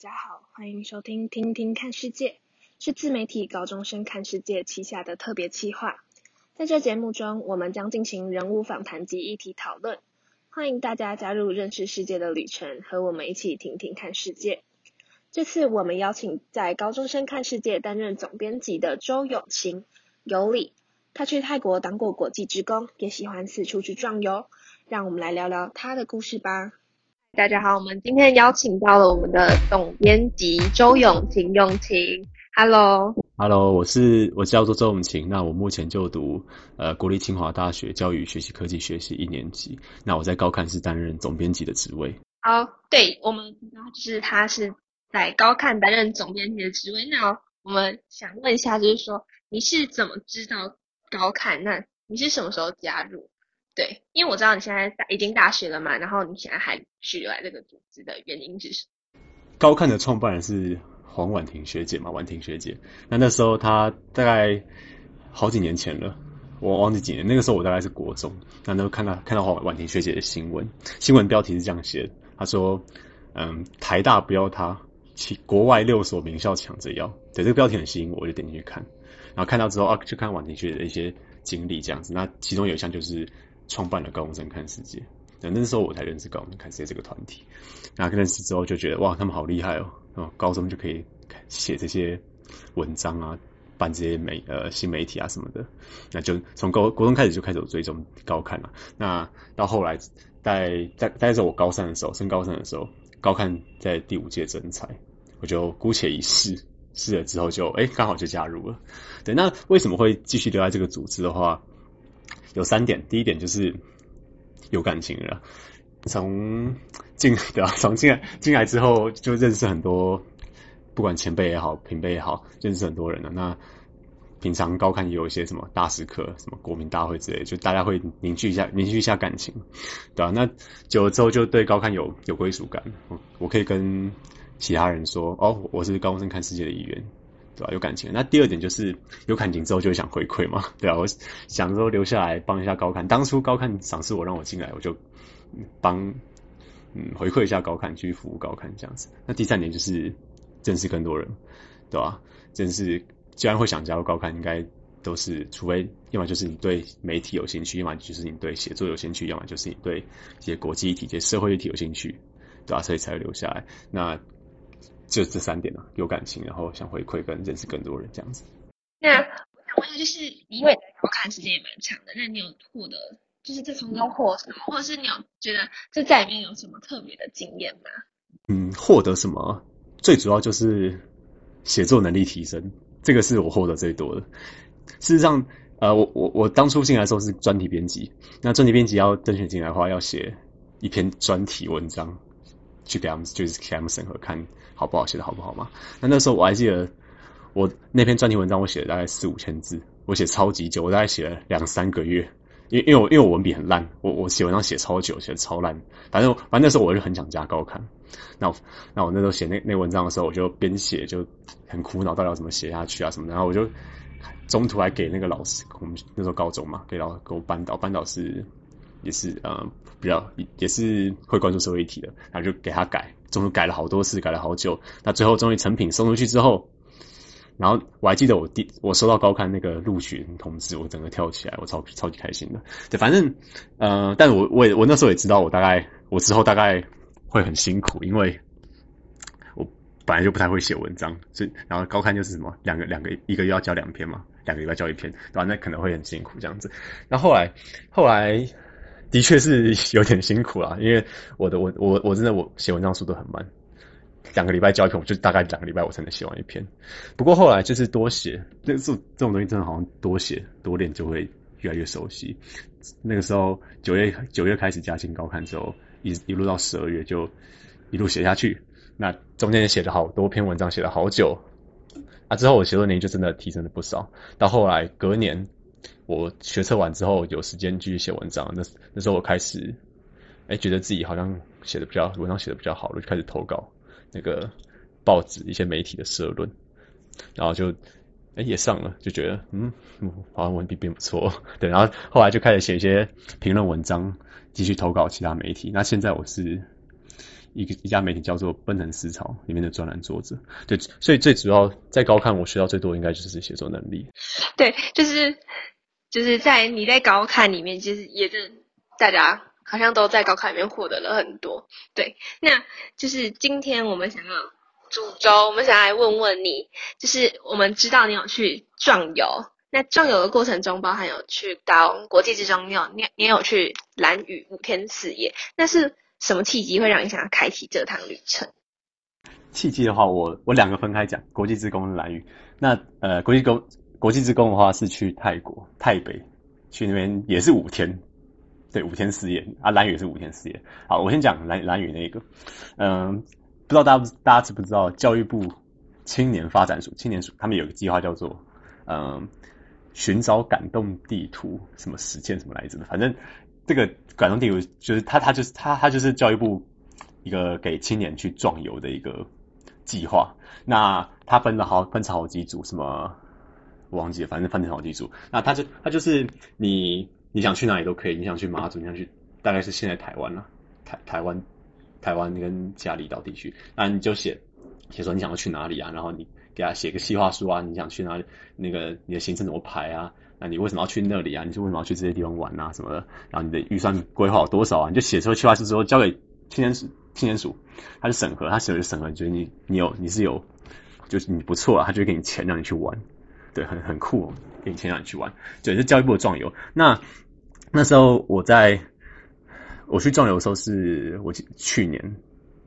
大家好，欢迎收听《听听看世界》，是自媒体高中生看世界旗下的特别企划。在这节目中，我们将进行人物访谈及议题讨论，欢迎大家加入认识世界的旅程，和我们一起听听看世界。这次我们邀请在高中生看世界担任总编辑的周永晴有理，他去泰国当过国际职工，也喜欢四处去壮游。让我们来聊聊他的故事吧。大家好，我们今天邀请到了我们的总编辑周永晴，永晴，Hello，Hello，我是我叫做周永晴，那我目前就读呃国立清华大学教育学习科技学系一年级，那我在高看是担任总编辑的职位。好，对，我们就是他是在高看担任总编辑的职位。那我们想问一下，就是说你是怎么知道高看？那你是什么时候加入？对，因为我知道你现在已经大学了嘛，然后你现在还续留在这个组织的原因是什么？高看的创办人是黄婉婷学姐嘛，婉婷学姐。那那时候她大概好几年前了，我忘记几年。那个时候我大概是国中，那时候看到看到黄婉婷学姐的新闻，新闻标题是这样写的，她说：“嗯，台大不要她，其国外六所名校抢着要。”对，这个标题很吸引我，我就点进去看。然后看到之后啊，就看婉婷学姐的一些经历这样子。那其中有一项就是。创办了高中生看世界，那那时候我才认识高中生看世界这个团体。那认识之后就觉得哇，他们好厉害哦！哦，高中就可以写这些文章啊，办这些媒呃新媒体啊什么的。那就从高高中开始就开始有追踪高看了。那到后来在在在在我高三的时候，升高三的时候，高看在第五届征才，我就姑且一试，试了之后就哎刚好就加入了。对，那为什么会继续留在这个组织的话？有三点，第一点就是有感情了。从进 对吧？从进来进来之后，就认识很多，不管前辈也好，平辈也好，认识很多人了。那平常高看也有一些什么大师课、什么国民大会之类，就大家会凝聚一下、凝聚一下感情，对吧？那久了之后，就对高看有有归属感。我可以跟其他人说，哦，我是高中生看世界的一员。对吧？有感情。那第二点就是有感情之后就想回馈嘛，对啊，我想说留下来帮一下高看。当初高看赏识我让我进来，我就帮嗯回馈一下高看，去服务高看这样子。那第三点就是认识更多人，对吧？认识既然会想加入高看，应该都是除非要么就是你对媒体有兴趣，要么就是你对写作有兴趣，要么就是你对一些国际议题、一些社会议题有兴趣，对吧？所以才会留下来。那就这三点了，有感情，然后想回馈跟认识更多人这样子。那我想问一下，就是因为高看时间也蛮长的，那你有获得就是这从中获什么，或者是你有觉得这在里面有什么特别的经验吗？嗯，获得什么？最主要就是写作能力提升，这个是我获得最多的。事实上，呃，我我我当初进来的时候是专题编辑，那专题编辑要甄选进来的话，要写一篇专题文章。去给他们，就是给他们审核，看好不好，写的好不好嘛？那那时候我还记得，我那篇专题文章我写了大概四五千字，我写超级久，我大概写了两三个月，因因为我因为我文笔很烂，我我写文章写超久，写的超烂。反正反正那时候我就很想加高看，那我那我那时候写那那文章的时候，我就边写就很苦恼，到底要怎么写下去啊什么。然后我就中途还给那个老师，我们那时候高中嘛，给老给我班导，班导是。也是呃比较也是会关注社会议题的，然后就给他改，中途改了好多次，改了好久，那最后终于成品送出去之后，然后我还记得我第我收到高刊那个录取通知，我整个跳起来，我超超级开心的。对，反正呃，但我我也我那时候也知道，我大概我之后大概会很辛苦，因为我本来就不太会写文章，所以然后高刊就是什么两个两个一个月要交两篇嘛，两个礼拜交一篇，对吧？那可能会很辛苦这样子。那后来后来。的确是有点辛苦啦，因为我的我我我真的我写文章速度很慢，两个礼拜交一篇，我就大概两个礼拜我才能写完一篇。不过后来就是多写，这这这种东西真的好像多写多练就会越来越熟悉。那个时候九月九月开始加薪高看之后，一一路到十二月就一路写下去。那中间也写了好多篇文章，写了好久。啊，之后我写作能力就真的提升了不少。到后来隔年。我学测完之后有时间继续写文章，那那时候我开始，哎、欸，觉得自己好像写的比较文章写的比较好了，就开始投稿那个报纸一些媒体的社论，然后就哎、也上了，就觉得嗯，好像文笔并不错，对，然后后来就开始写一些评论文章，继续投稿其他媒体。那现在我是一个一家媒体叫做《奔腾思潮》里面的专栏作者。对，所以最主要在高看我学到最多应该就是写作能力。对，就是就是在你在高看里面，其实也是大家好像都在高看里面获得了很多。对，那就是今天我们想要主轴，我们想来问问你，就是我们知道你有去壮游。那壮游的过程中，包含有去到国际之中，你有你你有去蓝雨五天四夜，那是什么契机会让你想要开启这趟旅程？契机的话，我我两个分开讲，国际志工的兰屿。那呃，国际工国际志工的话是去泰国泰北，去那边也是五天，对，五天四夜啊，兰屿也是五天四夜。好，我先讲兰兰屿那个，嗯、不知道大家大家知不知道，教育部青年发展署青年署他们有个计划叫做嗯。寻找感动地图，什么实践什么来着的？反正这个感动地图就是他，他就是他，他就是教育部一个给青年去壮游的一个计划。那他分了好分成好几组，什么我忘记了，反正分成好几组。那他就他就是你你想去哪里都可以，你想去马祖，你想去大概是现在台湾了，台台湾台湾跟其他离岛地区，那你就写写说你想要去哪里啊，然后你。给他写个计划书啊，你想去哪里？那个你的行程怎么排啊？那你为什么要去那里啊？你是为什么要去这些地方玩啊？什么的？然后你的预算规划有多少啊？你就写出计划书之后交给青年署，青年署他就审核，他写了就审核，觉得你你有你是有，就是你不错啊，他就给你钱让你去玩，对，很很酷哦，给你钱让你去玩，对，是教育部的壮游。那那时候我在我去壮游的时候是我去年，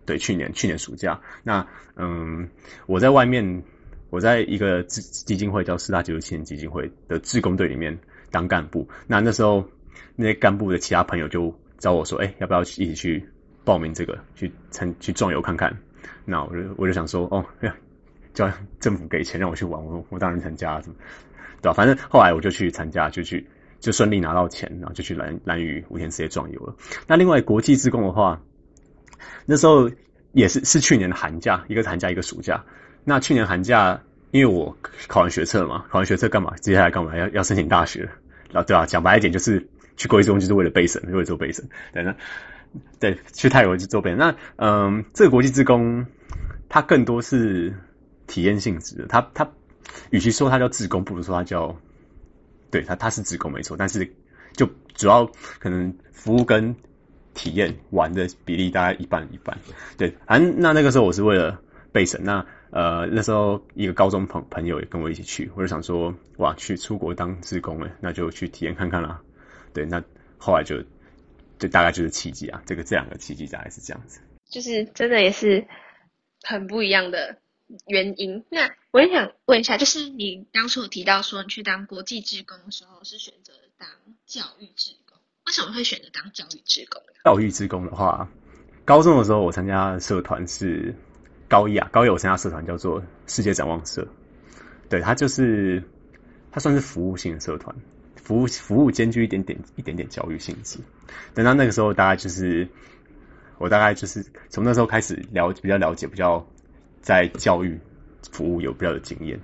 对，去年去年暑假，那嗯，我在外面。我在一个基基金会叫四大九六青年基金会的志工队里面当干部。那那时候那些干部的其他朋友就找我说：“哎、要不要一起去报名这个，去参去壮游看看？”那我就我就想说：“哦，叫 政府给钱让我去玩，我我当然参加，对吧？反正后来我就去参加，就去就顺利拿到钱，然后就去蓝蓝屿五天四夜壮游了。那另外国际志工的话，那时候也是是去年的寒假，一个寒假一个暑假。那去年寒假，因为我考完学测嘛，考完学测干嘛？接下来干嘛？要要申请大学，然后对吧？讲白一点，就是去国际中就是为了备审，为了做备审。对，那对去泰国就做备审。那嗯，这个国际志工，它更多是体验性质的。它它与其说它叫自工，不如说它叫，对它它是自工没错，但是就主要可能服务跟体验玩的比例大概一半一半。对，反正那那个时候我是为了备审那。呃，那时候一个高中朋朋友也跟我一起去，我就想说，哇，去出国当志工诶，那就去体验看看啦。对，那后来就，就大概就是契机啊，这个这两个契机大概是这样子。就是真的也是很不一样的原因。那我也想问一下，就是你当初有提到说你去当国际志工的时候是选择当教育志工，为什么会选择当教育志工？教育志工的话，高中的时候我参加社团是。高一啊，高一我参加社团叫做世界展望社，对，它就是它算是服务性的社团，服务服务兼具一点点一点点教育性质。等到那个时候，大概就是我大概就是从那时候开始了比较了解，比较在教育服务有比较的经验。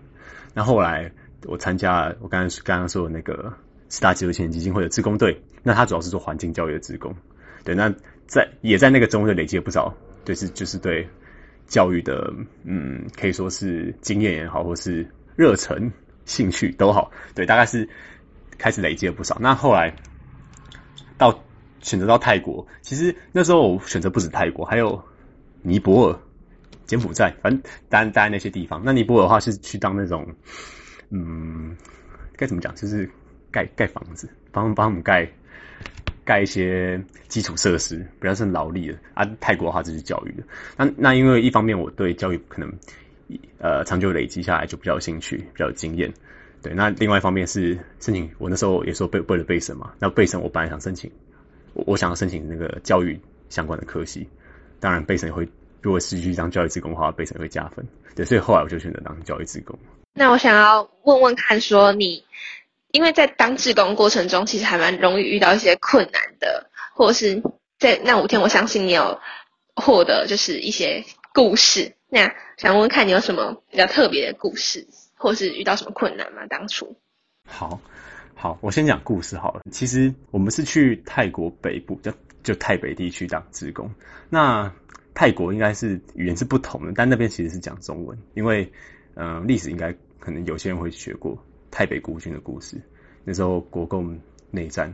那后来我参加我刚刚刚刚说的那个四大纪录青年基金会的志工队，那它主要是做环境教育的志工。对，那在也在那个中队累积了不少，对是就是对。教育的，嗯，可以说是经验也好，或是热忱、兴趣都好，对，大概是开始累积了不少。那后来到选择到泰国，其实那时候我选择不止泰国，还有尼泊尔、柬埔寨，反正当然待在那些地方。那尼泊尔的话是去当那种，嗯，该怎么讲，就是盖盖房子，帮帮他们盖。盖一些基础设施，比较是劳力的啊。泰国的话就是教育的。那那因为一方面我对教育可能呃长久累积下来就比较有兴趣，比较有经验。对，那另外一方面是申请，我那时候也说背为了背审嘛。那背审我本来想申请，我我想要申请那个教育相关的科系。当然背审会，如果是去当教育职工的话，备审会加分。对，所以后来我就选择当教育职工。那我想要问问看，说你。因为在当志工过程中，其实还蛮容易遇到一些困难的，或者是在那五天，我相信你有获得就是一些故事。那想问问看你有什么比较特别的故事，或是遇到什么困难吗？当初？好，好，我先讲故事好了。其实我们是去泰国北部，就就泰北地区当志工。那泰国应该是语言是不同的，但那边其实是讲中文，因为嗯，历史应该可能有些人会学过泰北孤军的故事。那时候国共内战，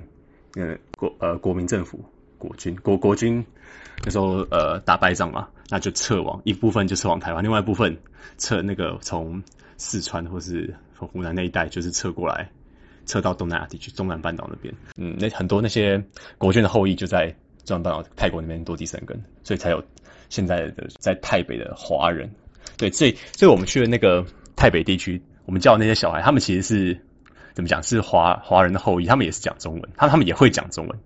呃国呃国民政府国军国国军那时候呃打败仗嘛，那就撤往一部分就撤往台湾，另外一部分撤那个从四川或是从湖南那一带就是撤过来，撤到东南亚地区中南半岛那边。嗯，那很多那些国军的后裔就在中南半岛泰国那边落地生根，所以才有现在的在泰北的华人。对，所以所以我们去的那个泰北地区，我们叫那些小孩，他们其实是。怎么讲？是华华人的后裔，他们也是讲中文，他他们也会讲中文，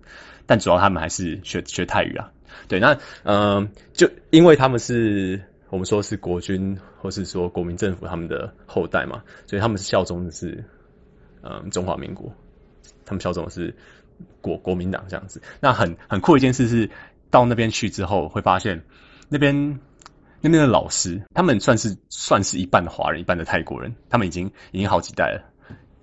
但主要他们还是学学泰语啊。对，那嗯、就因为他们是我们说是国军或是说国民政府他们的后代嘛，所以他们是效忠的是嗯、中华民国，他们效忠的是国国民党这样子。那很很酷的一件事是，到那边去之后会发现那边那边的老师，他们算是算是一半的华人，一半的泰国人，他们已经已经好几代了。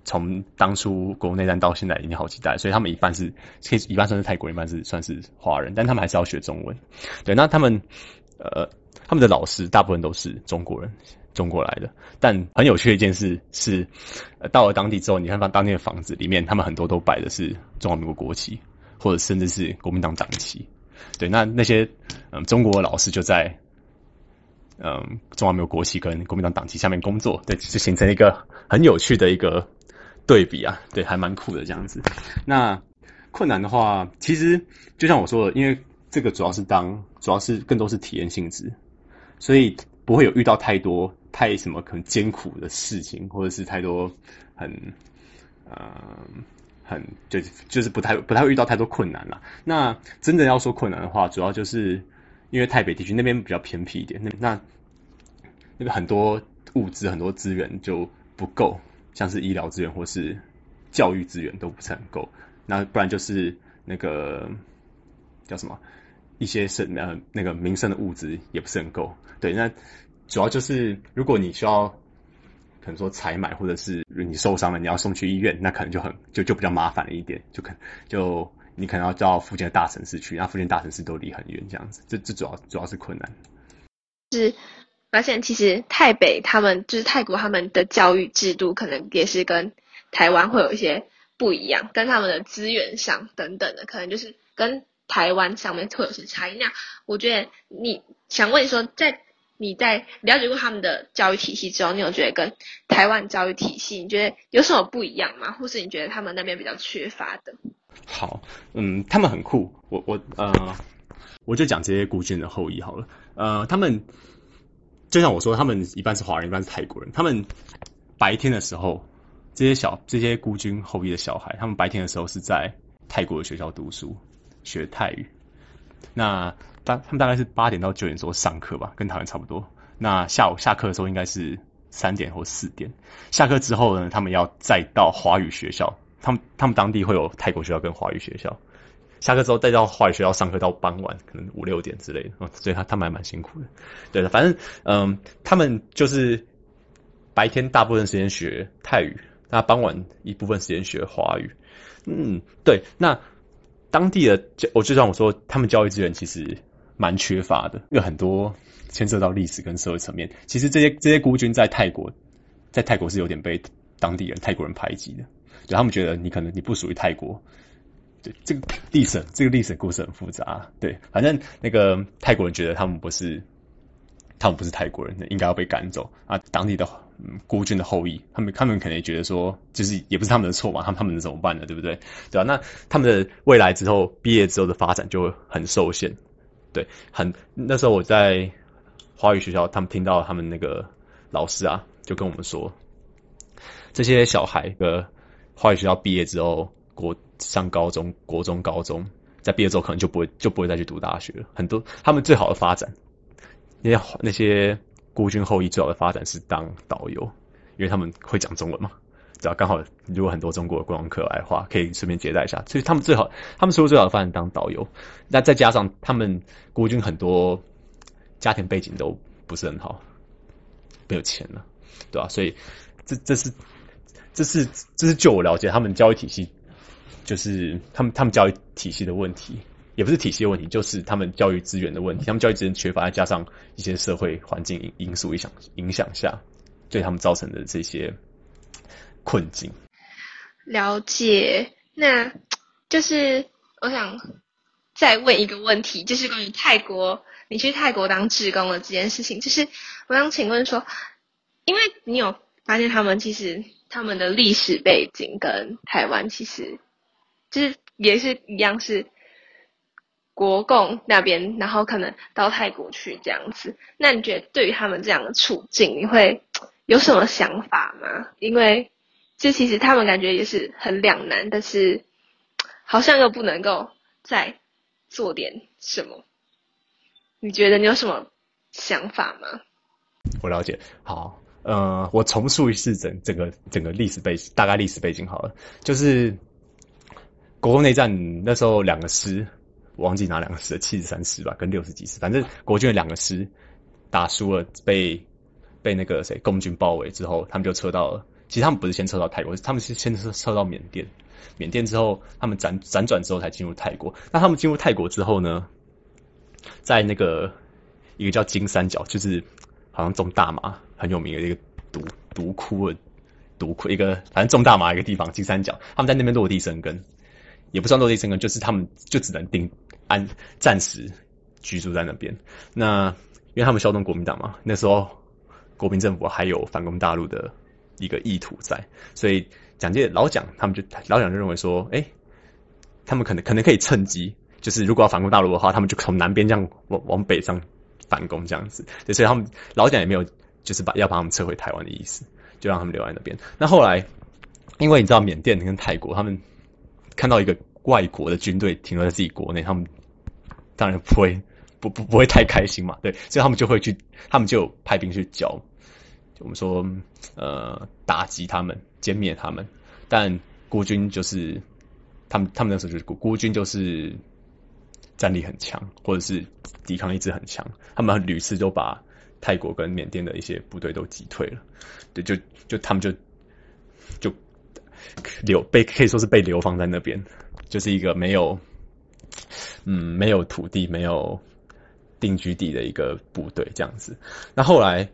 从当初国内战到现在已经好几代，所以他们一半是可以一半算是泰国，一半是算是华人，但他们还是要学中文。对，那他们呃他们的老师大部分都是中国人，中国来的。但很有趣的一件事是，到了当地之后，你看到当地的房子里面，他们很多都摆的是中华民国国旗，或者甚至是国民党党旗。对，那那些嗯、中国老师就在嗯、中华民国国旗跟国民党党旗下面工作，对，就形成一个很有趣的一个。对比啊，对，还蛮酷的这样子。那困难的话，其实就像我说的，因为这个主要是当，主要是更多是体验性质，所以不会有遇到太多太什么可能艰苦的事情，或者是太多很呃很就就是不太不太会遇到太多困难啦。那真的要说困难的话，主要就是因为泰北地区那边比较偏僻一点，那那那个很多物资很多资源就不够。像是医疗资源或是教育资源都不是很够，那不然就是那个叫什么一些是呃那个民生的物资也不是很够。对，那主要就是如果你需要可能说采买，或者是你受伤了你要送去医院，那可能就很就就比较麻烦了一点，就可就你可能要到附近的大城市去，那附近大城市都离很远，这样子，这这主要主要是困难。是。发现其实泰北他们就是泰国他们的教育制度可能也是跟台湾会有一些不一样，跟他们的资源上等等的，可能就是跟台湾上面会有些差异。那我觉得你想问你说，在你在了解过他们的教育体系之后，你有觉得跟台湾教育体系你觉得有什么不一样吗？或是你觉得他们那边比较缺乏的？好，嗯，他们很酷，我我呃，我就讲这些孤军的后裔好了，呃，他们。就像我说，他们一半是华人，一半是泰国人。他们白天的时候，这些小这些孤军后裔的小孩，他们白天的时候是在泰国的学校读书，学泰语。那大他们大概是八点到九点的时候上课吧，跟台湾差不多。那下午下课的时候应该是三点或四点。下课之后呢，他们要再到华语学校。他们他们当地会有泰国学校跟华语学校。下课之后再到华语学校上课到傍晚，可能五六点之类的，所以他他们还蛮辛苦的。对的，反正嗯，他们就是白天大部分时间学泰语，那傍晚一部分时间学华语。嗯，对。那当地的教，我就像我说，他们教育资源其实蛮缺乏的，有很多牵涉到历史跟社会层面。其实这些这些孤军在泰国，在泰国是有点被当地人泰国人排挤的，就他们觉得你可能你不属于泰国。对这个历史，这个历史故事很复杂。对，反正那个泰国人觉得他们不是，他们不是泰国人，应该要被赶走啊。当地的嗯孤军的后裔，他们他们可能也觉得说，就是也不是他们的错嘛，他们他们能怎么办呢？对不对？对啊，那他们的未来之后毕业之后的发展就会很受限。对，很那时候我在华语学校，他们听到他们那个老师啊，就跟我们说，这些小孩的华语学校毕业之后。国上高中、国中、高中，在毕业之后可能就不会就不会再去读大学了。很多他们最好的发展，那些那些孤军后裔最好的发展是当导游，因为他们会讲中文嘛。只要刚好如果很多中国的观光客来的话，可以顺便接待一下。所以他们最好，他们说最好的方案当导游。那再加上他们国军很多家庭背景都不是很好，没有钱了，对吧？所以这这是这是这是就我了解他们教育体系。就是他们他们教育体系的问题，也不是体系的问题，就是他们教育资源的问题。他们教育资源缺乏，加上一些社会环境因素影响影响下，对他们造成的这些困境。了解，那 就是我想再问一个问题，就是关于泰国，你去泰国当志工的这件事情，就是 我想请问说，因为你有发现他们其实他们的历史背景跟台湾其实就是也是一样是。国共那边，然后可能到泰国去这样子。那你觉得对于他们这样的处境，你会 有什么想法吗？因为就其实他们感觉也是很两难，但是好像又不能够再做点什么。你觉得你有什么想法吗？我了解。好，呃，我重述一次整整个整个历史背景，大概历史背景好了，就是国共内战那时候两个师。我忘记哪两个师了，七十三师吧，跟六十几师，反正国军的两个师打输了，被被那个谁共军包围之后，他们就撤到了。其实他们不是先撤到泰国，他们是先撤撤到缅甸。缅甸之后，他们辗辗转之后才进入泰国。那他们进入泰国之后呢，在那个一个叫金三角，就是好像种大麻很有名的一个毒毒窟的毒窟，一个反正种大麻一个地方，金三角，他们在那边落地生根。也不算落地生根，就是他们就只能定安暂时居住在那边。那因为他们效忠国民党嘛，那时候国民政府还有反攻大陆的一个意图在，所以蒋介老蒋他们就老蒋就认为说，哎、他们可能可能可以趁机，就是如果要反攻大陆的话，他们就从南边这样往往北上反攻这样子。所以他们老蒋也没有就是把要把他们撤回台湾的意思，就让他们留在那边。那后来因为你知道缅甸跟泰国他们。看到一个外国的军队停留在自己国内，他们当然不会不不不会太开心嘛，对，所以他们就会去，他们就派兵去剿，我们说呃打击他们，歼灭他们。但孤军就是他们他们那时候就是孤孤军就是战力很强，或者是抵抗意志很强，他们屡次都把泰国跟缅甸的一些部队都击退了，对，就就他们就就。流被可以说是被流放在那边，就是一个没有，嗯，没有土地、没有定居地的一个部队这样子。那后来，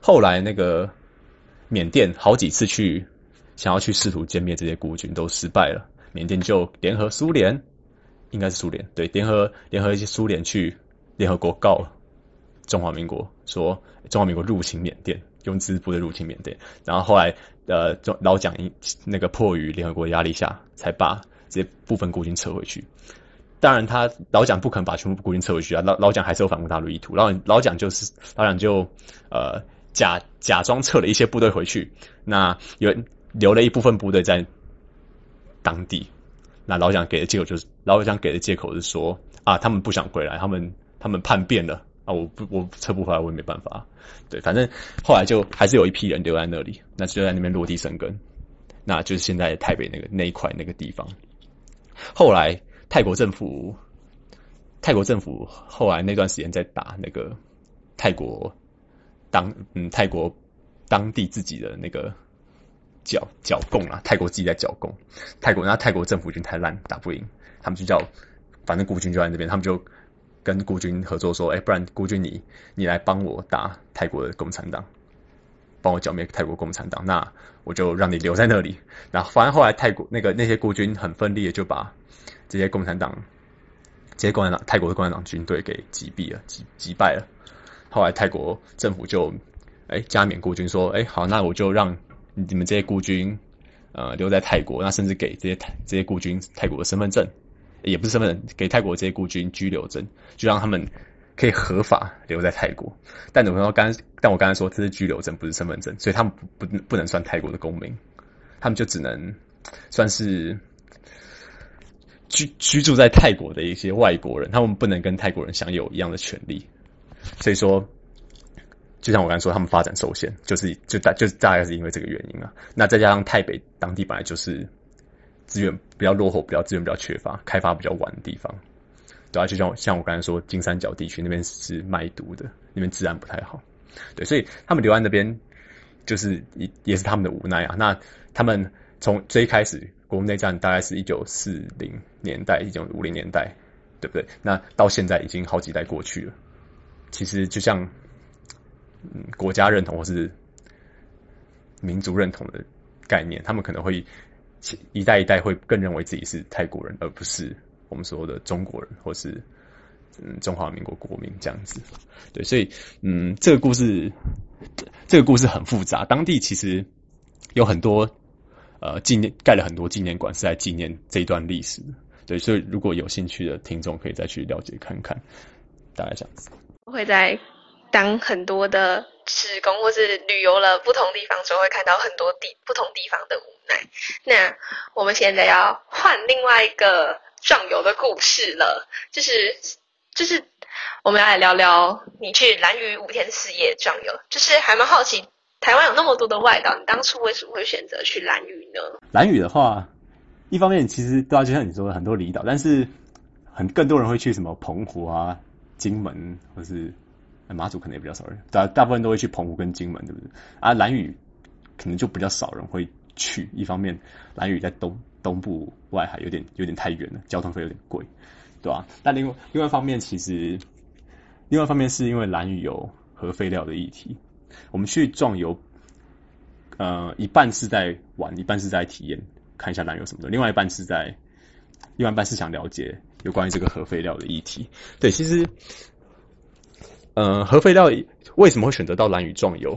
后来那个缅甸好几次去想要去试图歼灭这些孤军都失败了，缅甸就联合苏联，应该是苏联，对，联合联合一些苏联去联合国告中华民国，说中华民国入侵缅甸。用支部的入侵缅甸，然后后来呃，老蒋那个迫于联合国压力下，才把这部分孤军撤回去。当然，他老蒋不肯把全部孤军撤回去啊，老老蒋还是有反攻大陆意图。老老蒋就是老蒋就呃假假装撤了一些部队回去，那有留了一部分部队在当地。那老蒋给的借口就是老蒋给的借口是说啊，他们不想回来，他们他们叛变了。啊，我不，我撤不回来，我也没办法。对，反正后来就还是有一批人留在那里，那就在那边落地生根，那就是现在台北那个那一块那个地方。后来泰国政府，泰国政府后来那段时间在打那个泰国当嗯泰国当地自己的那个剿剿共啊，泰国自己在剿共，泰国那泰国政府军太烂，打不赢，他们就叫反正孤军就在那边，他们就。跟孤军合作说，哎、不然孤军你你来帮我打泰国的共产党，帮我剿灭泰国共产党，那我就让你留在那里。然后反正后来泰国那个那些孤军很奋力的就把这些共产党、这些共产党泰国的共产党军队给击毙了，击击败了。后来泰国政府就哎、加冕孤军说，哎、好，那我就让你们这些孤军呃留在泰国，那甚至给这些泰这些孤军泰国的身份证。也不是身份证，给泰国这些孤军居留证，就让他们可以合法留在泰国。但我说刚，但我刚才说这是居留证，不是身份证，所以他们不不不能算泰国的公民，他们就只能算是居居住在泰国的一些外国人，他们不能跟泰国人享有一样的权利。所以说，就像我刚才说，他们发展受限，就是就大就大概是因为这个原因啊。那再加上台北当地本来就是。资源比较落后，比较资源比较缺乏，开发比较晚的地方，对啊，就像像我刚才说，金三角地区那边是卖毒的，那边治安不太好，对，所以他们留在那边，就是也也是他们的无奈啊。那他们从最开始国内战，大概是一九四零年代、一九五零年代对不对？那到现在已经好几代过去了，其实就像嗯国家认同或是民族认同的概念，他们可能会一代一代会更认为自己是泰国人，而不是我们说的中国人或是嗯中华民国国民这样子。对，所以嗯这个故事这个故事很复杂，当地其实有很多。呃，纪念盖了很多纪念馆，是在纪念这段历史。对，所以如果有兴趣的听众，可以再去了解看看。大概这样子。我会在当很多的志工或是旅游了不同地方之后，会看到很多地不同地方的无奈。那我们现在要换另外一个壮游的故事了，就是就是我们要来聊聊你去兰屿五天四夜壮游，就是还蛮好奇。台湾有那么多的外岛，你当初为什么会选择去兰屿呢？兰屿的话，一方面其实对啊，就像你说的很多离岛，但是很更多人会去什么澎湖啊、金门，或是马祖可能也比较少人，大大部分都会去澎湖跟金门，对不对？啊，兰屿可能就比较少人会去。一方面，兰屿在东东部外海，有点有点太远了，交通费有点贵，对吧？但另外另外一方面，其实另外一方面是因为兰屿有核废料的议题。我们去壮游，呃，一半是在玩，一半是在体验，看一下兰屿有什么的。另外一半是在，另外一半是想了解有关于这个核废料的议题。对，其实，呃，核废料为什么会选择到兰屿壮游？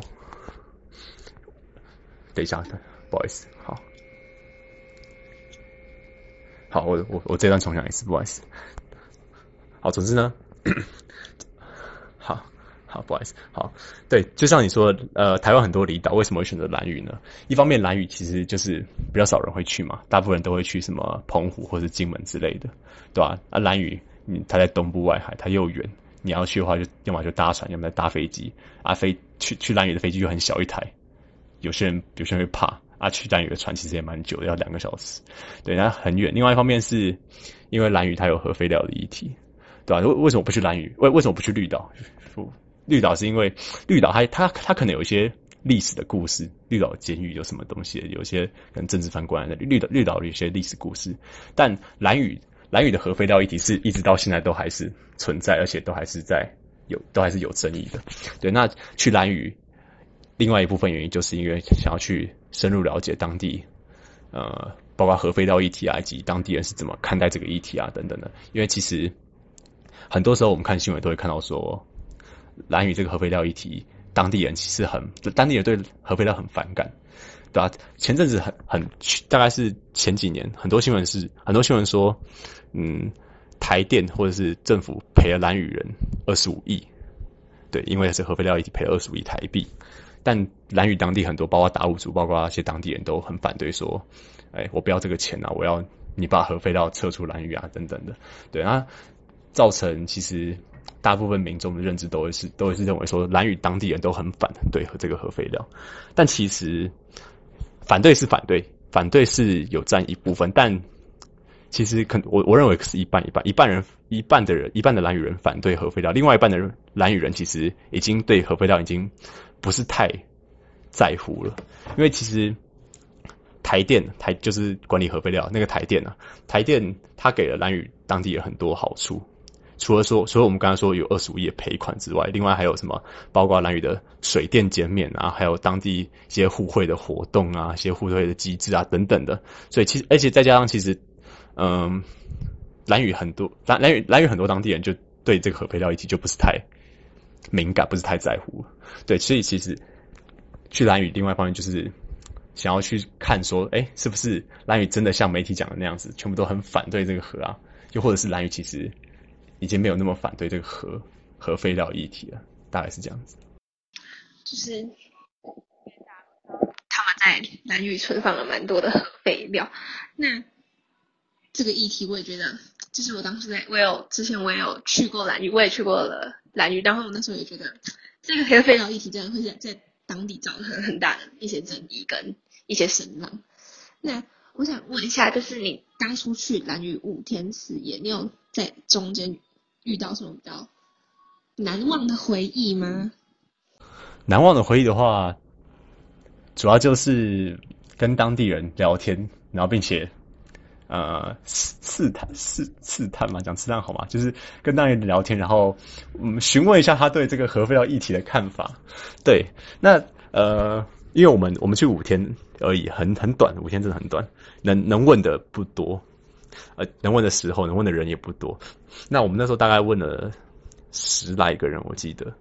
等一下，不好意思，好，好，我我我这段重讲一次，不好意思。好，总之呢。好，好不好意思。好，对，就像你说，呃，台湾很多离岛，为什么会选择兰屿呢？一方面，兰屿其实就是比较少人会去嘛，大部分人都会去什么澎湖或者金门之类的，对吧？啊，兰屿，嗯，它在东部外海，它又远，你要去的话就，要么就搭船，要么搭飞机。啊，飞去去兰屿的飞机就很小一台，有些人有些人会怕。啊，去兰屿的船其实也蛮久的，要两个小时，对，它很远。另外一方面是因为兰屿它有核废料的议题，对吧？为为什么不去兰屿？为为什么不去绿岛？绿岛是因为绿岛它它它可能有一些历史的故事，绿岛监狱有什么东西，有些跟政治犯关的绿岛绿岛有一些历史故事，但蓝屿蓝屿的核废料议题是一直到现在都还是存在，而且都还是在有都还是有争议的。对，那去蓝屿另外一部分原因就是因为想要去深入了解当地，呃，包括核废料议题啊，以及当地人是怎么看待这个议题啊等等的。因为其实很多时候我们看新闻都会看到说。蓝屿这个核废料议题，当地人其实很，当地人对核废料很反感，对吧？前阵子很很，大概是前几年，很多新闻是很多新闻说，嗯，台电或者是政府赔了蓝屿人二十五亿，对，因为是核废料议题赔了二十五亿台币，但蓝屿当地很多，包括达悟族，包括那些当地人都很反对，说，哎，我不要这个钱啊，我要你把核废料撤出兰屿啊，等等的，对啊，造成其实。大部分民众的认知都会是都会是认为说，蓝屿当地人都很反对和这个核废料，但其实反对是反对，反对是有占一部分，但其实可我我认为是一半一半，一半人一半的人一半的蓝屿人反对核废料，另外一半的人蓝屿人其实已经对核废料已经不是太在乎了，因为其实台电台就是管理核废料那个台电啊，台电它给了蓝屿当地人很多好处。除了说，除了我们刚才说有二十五亿赔款之外，另外还有什么？包括蓝屿的水电减免啊，还有当地一些互惠的活动啊，一些互惠的机制啊等等的。所以其实，而且再加上其实，嗯，蓝屿很多兰兰屿兰屿很多当地人就对这个核废料议题就不是太敏感，不是太在乎。对，所以其实去蓝屿另外一方面就是想要去看说，哎、是不是蓝屿真的像媒体讲的那样子，全部都很反对这个核啊？又或者是蓝屿其实。已经没有那么反对这个核核废料议题了，大概是这样子。就是他们在兰屿存放了蛮多的核废料。那这个议题我也觉得，就是我当时在，我有之前我也有去过蓝屿，我也去过了蓝屿，然后我那时候也觉得这个核废料议题真的会在在当地造成很大的一些争议跟一些声浪。那我想问一下，就是你当初去蓝屿五天四夜，你有在中间？遇到什么比较难忘的回忆吗？难忘的回忆的话，主要就是跟当地人聊天，然后并且呃试探试试探嘛，讲试探好吗？就是跟当地人聊天，然后嗯询问一下他对这个核废料议题的看法。对，那呃，因为我们我们去五天而已，很很短，五天真的很短，能能问的不多，呃，能问的时候能问的人也不多。那我们那时候大概问了十来个人，我记得。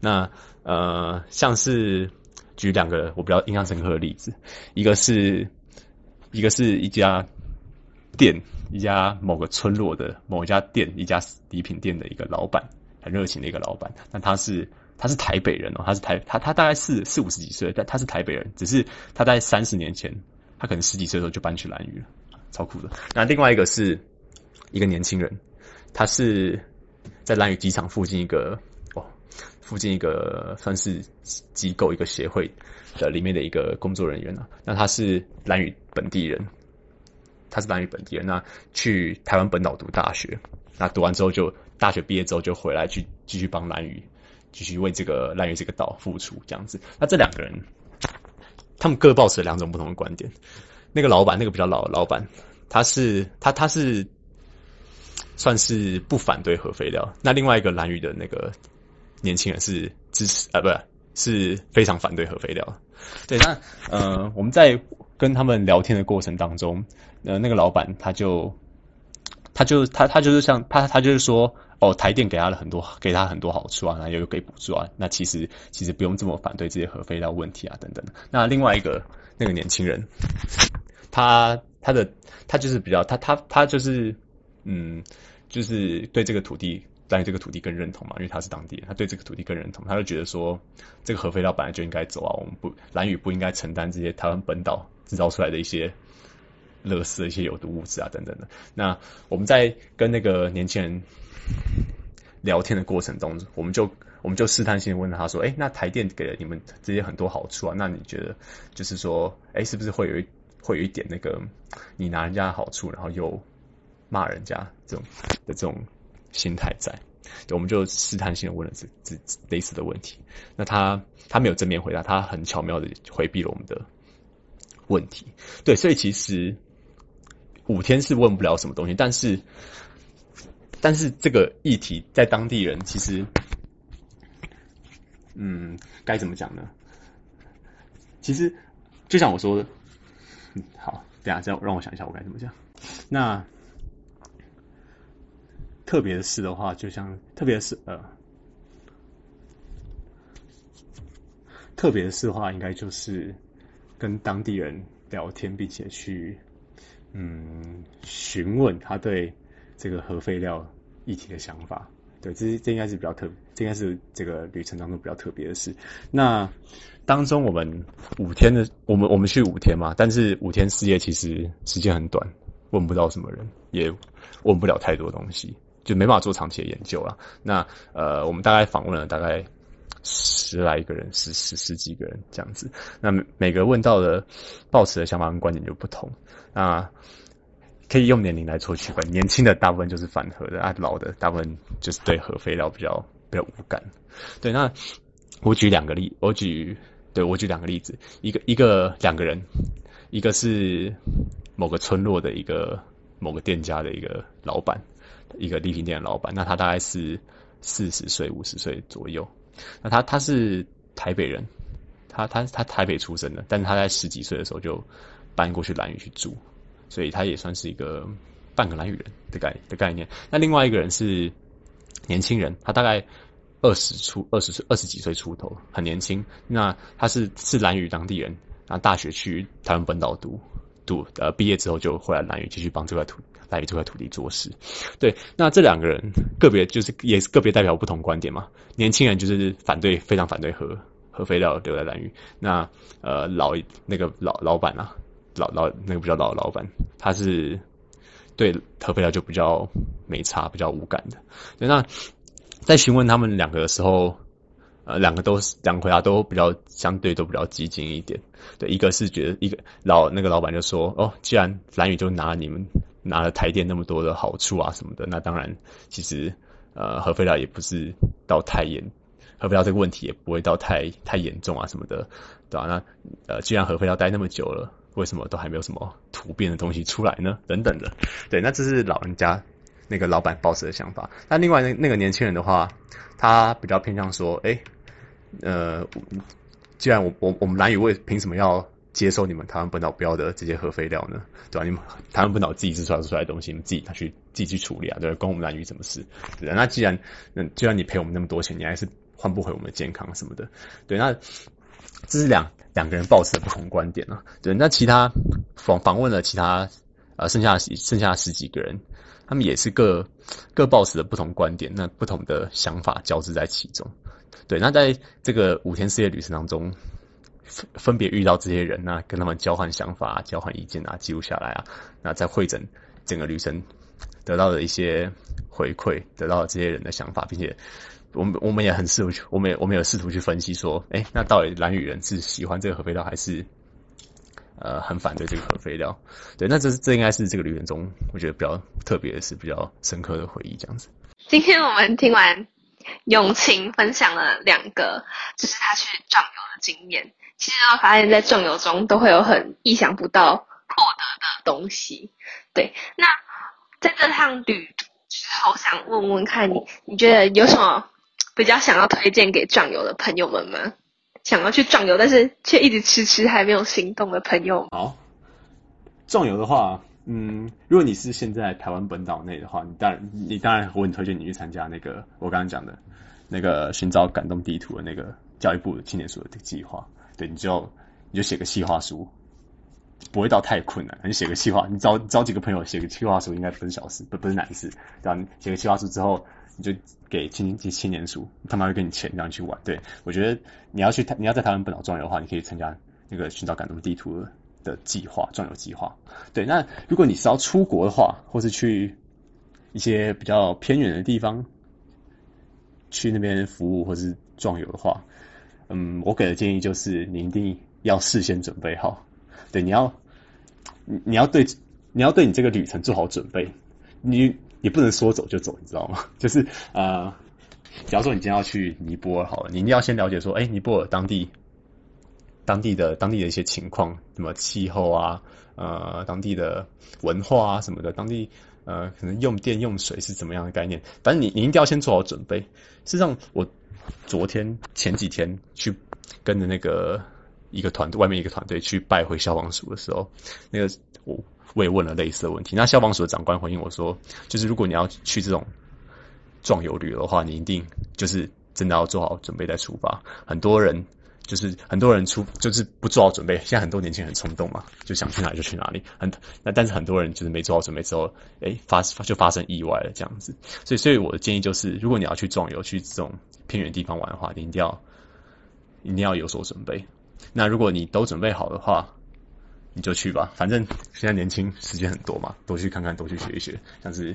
那呃，像是举两个我比较印象深刻的例子，一个是一个是一家店，一家某个村落的某一家店，一家礼品店的一个老板，很热情的一个老板。那他是他是台北人哦，他是台他他大概是四五十几岁，但他是台北人，只是他在三十年前，他可能十几岁的时候就搬去兰屿了，超酷的。那另外一个是一个年轻人，他是在兰屿机场附近一个哦。附近一个算是机构一个协会的里面的一个工作人员呢，那他是兰屿本地人，他是兰屿本地人，那去台湾本岛读大学，那读完之后就大学毕业之后就回来去继续帮兰屿，继续为这个兰屿这个岛付出这样子。那这两个人，他们各抱持两种不同的观点。那个老板，那个比较老的老板，他是他他是算是不反对核废料，那另外一个兰屿的那个。年轻人是支持啊，不是，是非常反对核废料。对，那呃，我们在跟他们聊天的过程当中，呃，那个老板他就，他就他他就是像他他就是说，哦，台电给他了很多给他很多好处啊，然后又给补助啊，那其实其实不用这么反对这些核废料问题啊，等等。那另外一个那个年轻人，他他的他就是比较他他他就是嗯，就是对这个土地。对这个土地更认同嘛，因为他是当地人，他对这个土地更认同，他就觉得说，这个核废料本来就应该走啊，我们不兰屿不应该承担这些台湾本岛制造出来的一些垃圾、一些有毒物质啊等等的。那我们在跟那个年轻人聊天的过程中，我们就我们就试探性问他说，哎，那台电给了你们这些很多好处啊，那你觉得就是说，哎，是不是会有一会有一点那个你拿人家的好处，然后又骂人家这种的这种。心态在，对，我们就试探性的问了这这类似的问题。那他他没有正面回答，他很巧妙的回避了我们的问题。对，所以其实五天是问不了什么东西，但是但是这个议题在当地人其实，嗯，该怎么讲呢？其实就像我说的，好，等下再让我想一下，我该怎么讲。那。特别的事的话，就像特别的事呃，特别的事的话，应该就是跟当地人聊天，并且去嗯询问他对这个核废料议题的想法。对，这这应该是比较特，这应该是这个旅程当中比较特别的事。那当中我们五天的，我们我们去五天嘛，但是五天四夜其实时间很短，问不到什么人，也问不了太多东西。就没办法做长期的研究了。那呃，我们大概访问了大概十来个人，十十十几个人这样子。那每个问到的抱持的想法跟观点就不同。那可以用年龄来做区分，年轻的大部分就是反核的，啊，老的大部分就是对核废料比较比较无感。对，那我举两个例，我举对我举两个例子，一个一个两个人，一个是某个村落的一个某个店家的一个老板。一个礼品店的老板，那他大概是四十岁、五十岁左右。那他他是台北人，他他他台北出生的，但是他在十几岁的时候就搬过去兰屿去住，所以他也算是一个半个兰屿人的概的概念。那另外一个人是年轻人，他大概二十出二十岁二十几岁出头，很年轻。那他是是兰屿当地人，那大学去台湾本岛读读呃毕业之后就回来兰屿继续帮这块土。来这块土地做事，对，那这两个人个别就是也是个别代表不同观点嘛。年轻人就是反对，非常反对核核废料留在兰屿。那呃老那个老老板啊，老老那个比较老的老板，他是对核废料就比较没差，比较无感的。那在询问他们两个的时候，呃，两个都是两个回答都比较相对都比较激进一点。对，一个是觉得一个老那个老板就说，哦，既然蓝宇就拿了你们。拿了台电那么多的好处啊什么的，那当然其实呃核废料也不是到太严，核废料这个问题也不会到太太严重啊什么的，对吧？那呃既然核废料待那么久了，为什么都还没有什么突变的东西出来呢？等等的，对，那这是老人家那个老板抱持的想法。那另外那那个年轻人的话，他比较偏向说，哎、欸，呃，既然我我我们蓝屿为凭什么要接受你们台湾本岛不要的这些核废料呢？对吧？你们台湾本岛自己制造出来的东西，你们自己他去自己去处理啊，对，关我们蓝屿什么事？对，那既然那既然你赔我们那么多钱，你还是换不回我们的健康什么的，对，那这是两两个人抱持的不同观点啊。对，那其他访访问了其他呃剩下剩下十几个人，他们也是各各抱持的不同观点，那不同的想法交织在其中。对，那在这个五天四夜旅程当中。分分别遇到这些人，那跟他们交换想法、交换意见啊，记录下来啊，那再汇整整个旅程得到的一些回馈，得到了这些人的想法，并且我们我们也很试图去，我们也我们有试图去分析说，哎，那到底兰屿人是喜欢这个核废料，还是呃很反对这个核废料？对，那这是这应该是这个旅程中我觉得比较特别的是比较深刻的回忆，这样子。今天我们听完永晴分享了两个，就是他去壮游的经验。其实我发现，在壮游中都会有很意想不到获得的东西。对，那在这趟旅途之后，想问问看你，你觉得有什么比较想要推荐给壮游的朋友们吗？想要去壮游，但是却一直迟迟还没有行动的朋友。好，壮游的话，嗯，如果你是现在台湾本岛内的话，你当然，你当然我很推荐你去参加那个我刚刚讲的那个寻找感动地图的那个教育部的青年署的计划。对，你就你就写个计划书，不会到太困难。你写个计划，你找找几个朋友写个计划书，应该不是小事，不不是难事。对吧？写个计划书之后，你就给青青青年署，他们会给你钱让你去玩。对，我觉得你要去，你要在台湾本岛壮游的话，你可以参加那个寻找感动地图的计划，壮游计划。对，那如果你是要出国的话，或是去一些比较偏远的地方，去那边服务或是壮游的话。嗯，我给的建议就是，你一定要事先准备好。对，你要，你你要对，你要对你这个旅程做好准备。你你不能说走就走，你知道吗？就是呃，假如说你今天要去尼泊尔好了，你一定要先了解说，哎，尼泊尔当地当地的当地的一些情况，什么气候啊，呃，当地的文化啊什么的，当地呃可能用电用水是怎么样的概念。反正你你一定要先做好准备。事实上，我。昨天前几天去跟着那个一个团队，外面一个团队去拜会消防署的时候，那个我我也问了类似的问题。那消防署的长官回应我说，就是如果你要去这种壮游旅游的话，你一定就是真的要做好准备再出发。很多人就是很多人出就是不做好准备，现在很多年轻人很冲动嘛，就想去哪就去哪里。很那但是很多人就是没做好准备之后，哎发就发生意外了这样子。所以所以我的建议就是，如果你要去壮游去这种。偏远地方玩的话，你一定要一定要有所准备。那如果你都准备好的话，你就去吧。反正现在年轻，时间很多嘛，多去看看，多去学一学。像是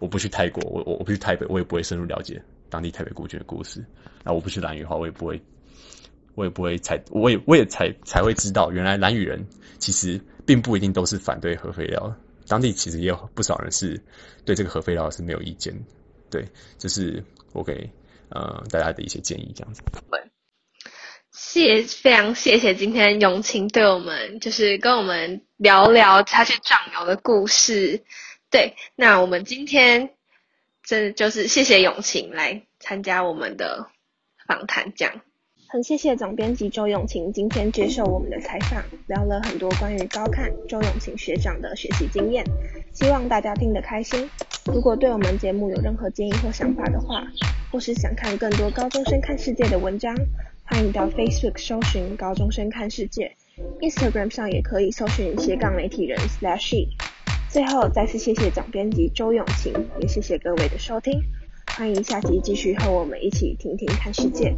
我不去泰国，我我我不去台北，我也不会深入了解当地台北孤军的故事。那我不去兰屿的话，我也不会，我也不会才，我也我也才才会知道，原来兰屿人其实并不一定都是反对核废料，当地其实也有不少人是对这个核废料是没有意见。对，就是我给。呃，大家的一些建议这样子。谢非常谢谢今天永晴对我们就是跟我们聊聊他去壮游的故事。对，那我们今天真的就是谢谢永晴来参加我们的访谈，这样。很谢谢总编辑周永晴今天接受我们的采访，聊了很多关于高看周永晴学长的学习经验，希望大家听得开心。如果对我们节目有任何建议或想法的话，或是想看更多高中生看世界的文章，欢迎到 Facebook 搜寻高中生看世界，Instagram 上也可以搜寻斜杠媒体人 slash。最后再次谢谢总编辑周永晴，也谢谢各位的收听，欢迎下集继续和我们一起听听看世界。